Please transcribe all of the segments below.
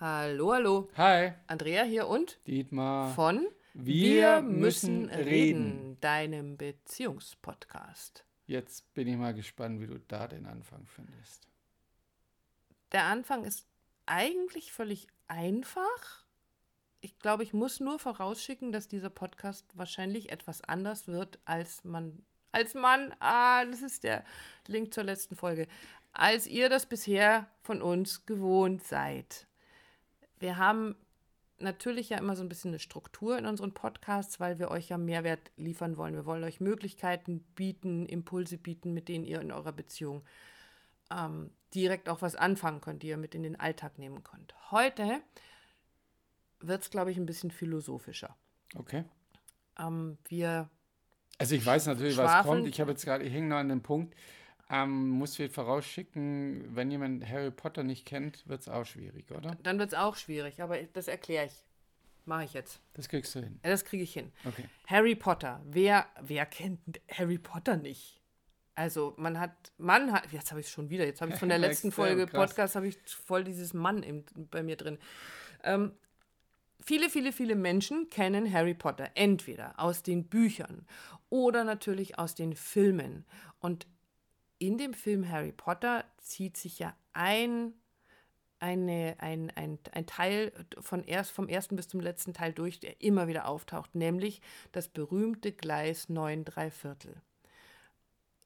Hallo, hallo. Hi, Andrea hier und Dietmar. von Wir müssen reden. deinem Beziehungspodcast. Jetzt bin ich mal gespannt, wie du da den Anfang findest. Der Anfang ist eigentlich völlig einfach. Ich glaube, ich muss nur vorausschicken, dass dieser Podcast wahrscheinlich etwas anders wird, als man, als man, ah, das ist der Link zur letzten Folge, als ihr das bisher von uns gewohnt seid. Wir haben natürlich ja immer so ein bisschen eine Struktur in unseren Podcasts, weil wir euch ja Mehrwert liefern wollen. Wir wollen euch Möglichkeiten bieten, Impulse bieten, mit denen ihr in eurer Beziehung ähm, direkt auch was anfangen könnt, die ihr mit in den Alltag nehmen könnt. Heute wird es, glaube ich, ein bisschen philosophischer. Okay. Ähm, wir Also ich weiß natürlich, was kommt. Ich habe jetzt gerade, ich hänge noch an dem Punkt. Ähm, muss wir vorausschicken, wenn jemand Harry Potter nicht kennt, wird es auch schwierig, oder? dann wird es auch schwierig, aber das erkläre ich. Mache ich jetzt. Das kriegst du hin. Das kriege ich hin. Okay. Harry Potter. Wer, wer kennt Harry Potter nicht? Also man hat, man hat, jetzt habe ich es schon wieder, jetzt habe ich von der letzten Folge krass. Podcast, habe ich voll dieses Mann im, bei mir drin. Ähm, viele, viele, viele Menschen kennen Harry Potter entweder aus den Büchern oder natürlich aus den Filmen. Und in dem Film Harry Potter zieht sich ja ein, eine, ein, ein, ein Teil von erst, vom ersten bis zum letzten Teil durch, der immer wieder auftaucht, nämlich das berühmte Gleis 9 3 Viertel.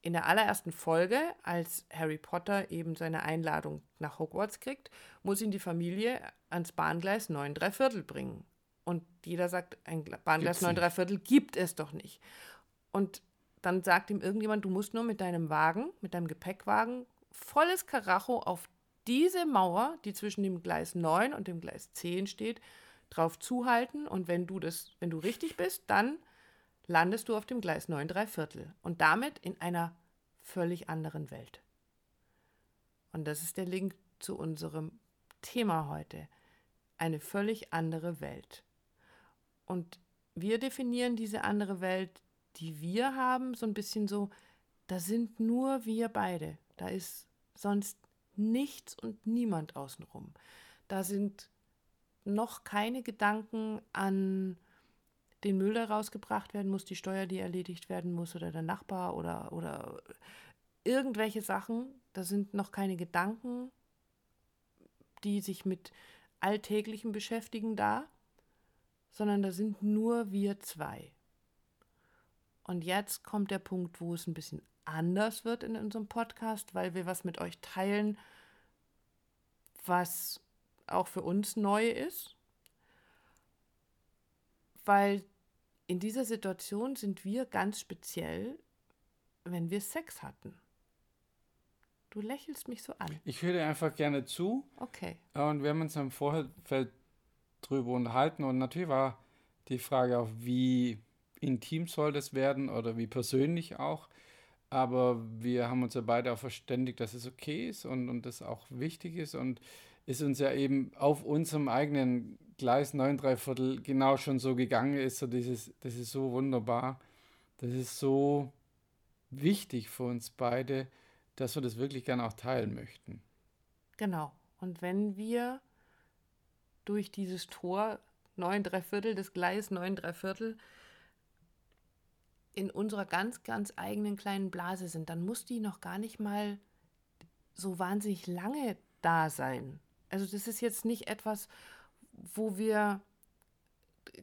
In der allerersten Folge, als Harry Potter eben seine Einladung nach Hogwarts kriegt, muss ihn die Familie ans Bahngleis 9 3 Viertel bringen. Und jeder sagt, ein Bahngleis Gibt's 9 nicht. 3 Viertel gibt es doch nicht. Und dann sagt ihm irgendjemand, du musst nur mit deinem Wagen, mit deinem Gepäckwagen, volles Karacho auf diese Mauer, die zwischen dem Gleis 9 und dem Gleis 10 steht, drauf zuhalten. Und wenn du das, wenn du richtig bist, dann landest du auf dem Gleis 9 3 Viertel. Und damit in einer völlig anderen Welt. Und das ist der Link zu unserem Thema heute. Eine völlig andere Welt. Und wir definieren diese andere Welt, die wir haben, so ein bisschen so, da sind nur wir beide. Da ist sonst nichts und niemand außenrum. Da sind noch keine Gedanken an den Müll, der rausgebracht werden muss, die Steuer, die erledigt werden muss, oder der Nachbar oder, oder irgendwelche Sachen. Da sind noch keine Gedanken, die sich mit Alltäglichen beschäftigen da, sondern da sind nur wir zwei. Und jetzt kommt der Punkt, wo es ein bisschen anders wird in unserem Podcast, weil wir was mit euch teilen, was auch für uns neu ist. Weil in dieser Situation sind wir ganz speziell, wenn wir Sex hatten. Du lächelst mich so an. Ich höre dir einfach gerne zu. Okay. Und wir haben uns im Vorfeld drüber unterhalten und natürlich war die Frage auch, wie intim soll das werden oder wie persönlich auch. Aber wir haben uns ja beide auch verständigt, dass es okay ist und, und das auch wichtig ist und ist uns ja eben auf unserem eigenen Gleis 9 3 Viertel genau schon so gegangen ist. So dieses, das ist so wunderbar. Das ist so wichtig für uns beide, dass wir das wirklich gerne auch teilen möchten. Genau. Und wenn wir durch dieses Tor 9 3 Viertel, das Gleis 9 3 Viertel, in unserer ganz, ganz eigenen kleinen Blase sind, dann muss die noch gar nicht mal so wahnsinnig lange da sein. Also das ist jetzt nicht etwas, wo wir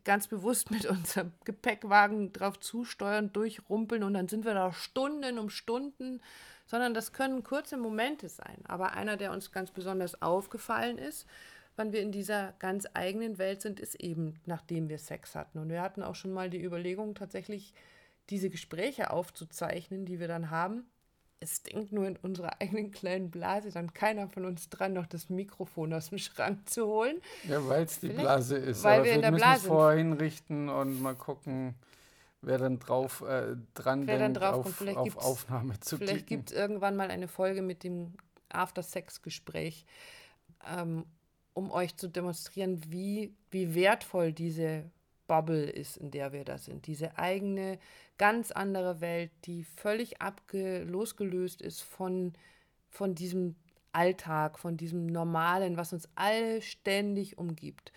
ganz bewusst mit unserem Gepäckwagen drauf zusteuern, durchrumpeln und dann sind wir da Stunden um Stunden, sondern das können kurze Momente sein. Aber einer, der uns ganz besonders aufgefallen ist, wann wir in dieser ganz eigenen Welt sind, ist eben, nachdem wir Sex hatten. Und wir hatten auch schon mal die Überlegung, tatsächlich diese Gespräche aufzuzeichnen, die wir dann haben. Es denkt nur in unserer eigenen kleinen Blase dann keiner von uns dran, noch das Mikrofon aus dem Schrank zu holen. Ja, weil es die Vielleicht, Blase ist. weil Aber wir in der Blase vorher hinrichten und mal gucken, wer dann drauf äh, dran Wer dann denkt, drauf kommt. auf, Vielleicht auf Aufnahme zu Vielleicht gibt es irgendwann mal eine Folge mit dem After-Sex-Gespräch, ähm, um euch zu demonstrieren, wie, wie wertvoll diese Bubble ist, in der wir da sind. Diese eigene, ganz andere Welt, die völlig abge losgelöst ist von, von diesem Alltag, von diesem Normalen, was uns all ständig umgibt.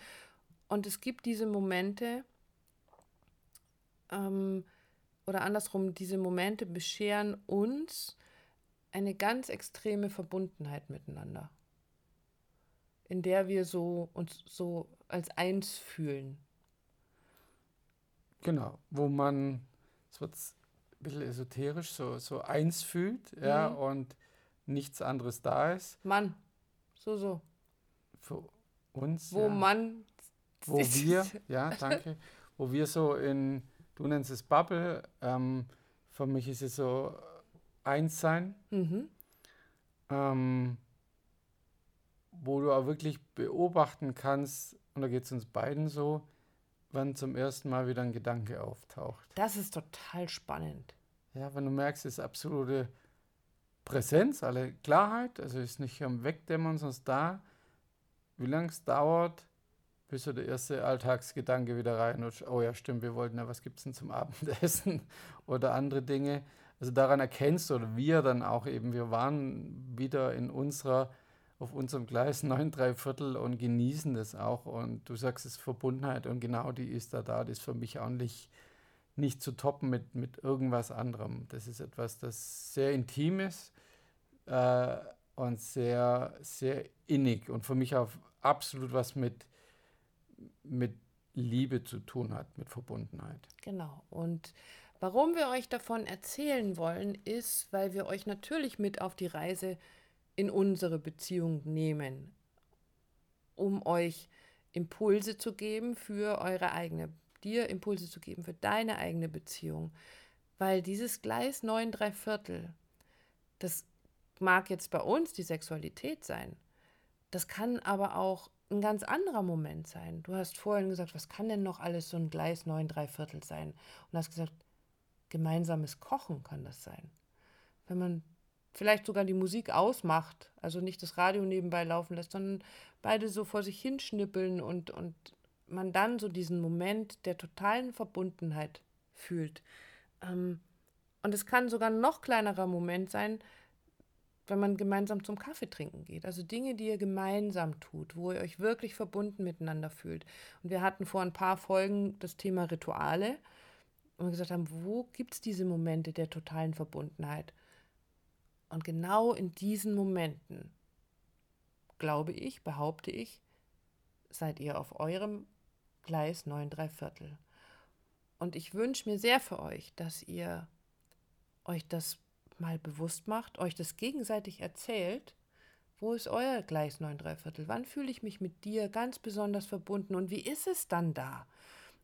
Und es gibt diese Momente, ähm, oder andersrum, diese Momente bescheren uns eine ganz extreme Verbundenheit miteinander, in der wir so uns so als eins fühlen. Genau, wo man, es wird ein bisschen esoterisch, so, so eins fühlt, ja, Mhm. und nichts anderes da ist. Mann, so, so. Für uns, Wo ja, man. wo wir, ja, danke, wo wir so in, du nennst es Bubble, ähm, für mich ist es so eins sein, Mhm. ähm, wo du auch wirklich beobachten kannst, und da geht es uns beiden so, wann zum ersten Mal wieder ein Gedanke auftaucht. Das ist total spannend. Ja, wenn du merkst, es ist absolute Präsenz, alle Klarheit, also ist nicht am Wegdämmern, sondern ist da. Wie lange es dauert, bis so der erste Alltagsgedanke wieder reinrutscht. Oh ja, stimmt, wir wollten ja, was gibt es denn zum Abendessen oder andere Dinge. Also daran erkennst du, oder wir dann auch eben, wir waren wieder in unserer, auf unserem Gleis 9, 3 Viertel und genießen das auch. Und du sagst, es Verbundenheit und genau die ist da da. Das ist für mich auch nicht, nicht zu toppen mit, mit irgendwas anderem. Das ist etwas, das sehr intim ist äh, und sehr, sehr innig und für mich auch absolut was mit, mit Liebe zu tun hat, mit Verbundenheit. Genau. Und warum wir euch davon erzählen wollen, ist, weil wir euch natürlich mit auf die Reise in unsere Beziehung nehmen, um euch Impulse zu geben für eure eigene, dir Impulse zu geben für deine eigene Beziehung. Weil dieses Gleis 9 3 Viertel, das mag jetzt bei uns die Sexualität sein. Das kann aber auch ein ganz anderer Moment sein. Du hast vorhin gesagt, was kann denn noch alles so ein Gleis 9 3 Viertel sein? Und hast gesagt, gemeinsames Kochen kann das sein. Wenn man vielleicht sogar die Musik ausmacht, also nicht das Radio nebenbei laufen lässt, sondern beide so vor sich hinschnippeln und, und man dann so diesen Moment der totalen Verbundenheit fühlt. Ähm, und es kann sogar ein noch kleinerer Moment sein, wenn man gemeinsam zum Kaffee trinken geht. Also Dinge, die ihr gemeinsam tut, wo ihr euch wirklich verbunden miteinander fühlt. Und wir hatten vor ein paar Folgen das Thema Rituale und wir gesagt haben, wo gibt es diese Momente der totalen Verbundenheit? Und genau in diesen Momenten, glaube ich, behaupte ich, seid ihr auf eurem Gleis 9 3 Viertel. Und ich wünsche mir sehr für euch, dass ihr euch das mal bewusst macht, euch das gegenseitig erzählt. Wo ist euer Gleis 9 3 Viertel? Wann fühle ich mich mit dir ganz besonders verbunden und wie ist es dann da?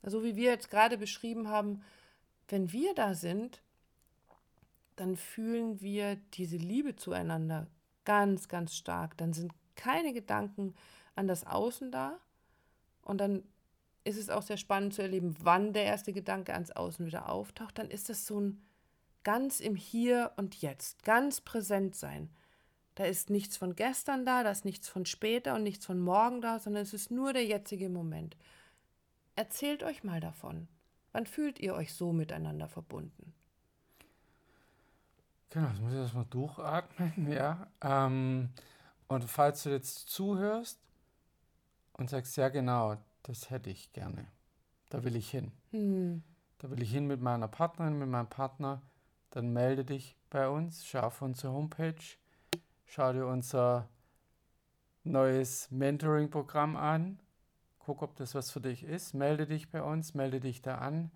Also wie wir jetzt gerade beschrieben haben, wenn wir da sind, dann fühlen wir diese Liebe zueinander ganz, ganz stark. Dann sind keine Gedanken an das Außen da. Und dann ist es auch sehr spannend zu erleben, wann der erste Gedanke ans Außen wieder auftaucht. Dann ist es so ein ganz im Hier und Jetzt, ganz präsent sein. Da ist nichts von gestern da, da ist nichts von später und nichts von morgen da, sondern es ist nur der jetzige Moment. Erzählt euch mal davon. Wann fühlt ihr euch so miteinander verbunden? Genau, das muss ich erstmal durchatmen, ja. Ähm, und falls du jetzt zuhörst und sagst, ja genau, das hätte ich gerne, da will ich hin. Hm. Da will ich hin mit meiner Partnerin, mit meinem Partner, dann melde dich bei uns, schau auf unsere Homepage, schau dir unser neues Mentoring-Programm an, guck, ob das was für dich ist, melde dich bei uns, melde dich da an.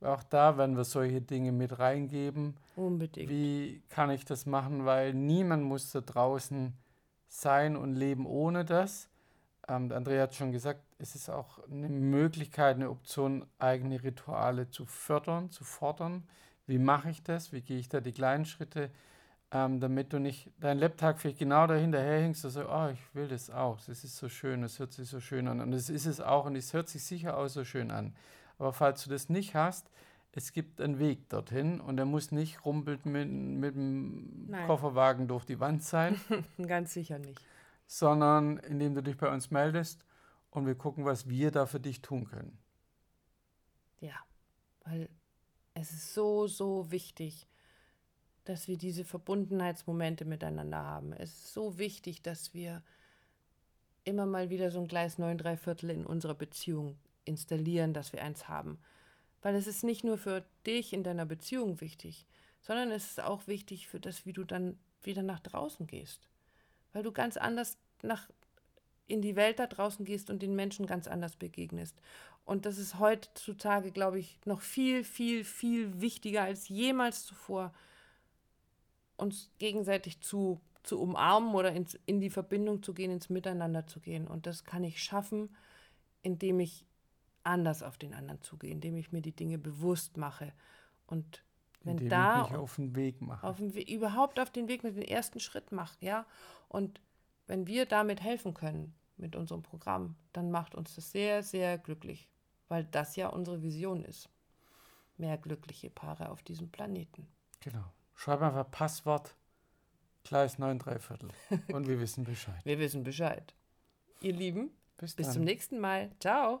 Auch da werden wir solche Dinge mit reingeben. Unbedingt. Wie kann ich das machen? Weil niemand muss da draußen sein und leben ohne das. Ähm, Andrea hat schon gesagt, es ist auch eine Möglichkeit, eine Option, eigene Rituale zu fördern, zu fordern. Wie mache ich das? Wie gehe ich da die kleinen Schritte, ähm, damit du nicht deinen Laptop vielleicht genau dahinter hängst und so, oh, ich will das auch. Das ist so schön, das hört sich so schön an. Und das ist es auch und es hört sich sicher auch so schön an. Aber falls du das nicht hast, es gibt einen Weg dorthin und der muss nicht rumpelt mit, mit dem Nein. Kofferwagen durch die Wand sein, Ganz sicher nicht. sondern indem du dich bei uns meldest und wir gucken, was wir da für dich tun können. Ja, weil es ist so, so wichtig, dass wir diese Verbundenheitsmomente miteinander haben. Es ist so wichtig, dass wir immer mal wieder so ein Gleis 9 3 Viertel in unserer Beziehung installieren, dass wir eins haben. Weil es ist nicht nur für dich in deiner Beziehung wichtig, sondern es ist auch wichtig für das, wie du dann wieder nach draußen gehst. Weil du ganz anders nach, in die Welt da draußen gehst und den Menschen ganz anders begegnest. Und das ist heutzutage, glaube ich, noch viel, viel, viel wichtiger als jemals zuvor, uns gegenseitig zu, zu umarmen oder ins, in die Verbindung zu gehen, ins Miteinander zu gehen. Und das kann ich schaffen, indem ich anders auf den anderen zugehe, indem ich mir die Dinge bewusst mache. Und wenn Indem da ich mich auf den Weg mache. auf We- überhaupt auf den Weg mit dem ersten Schritt macht, ja. Und wenn wir damit helfen können, mit unserem Programm, dann macht uns das sehr, sehr glücklich, weil das ja unsere Vision ist. Mehr glückliche Paare auf diesem Planeten. Genau. Schreib einfach Passwort Gleis 9 3 Viertel. Und wir wissen Bescheid. Wir wissen Bescheid. Ihr Lieben, Bis, bis zum nächsten Mal. Ciao.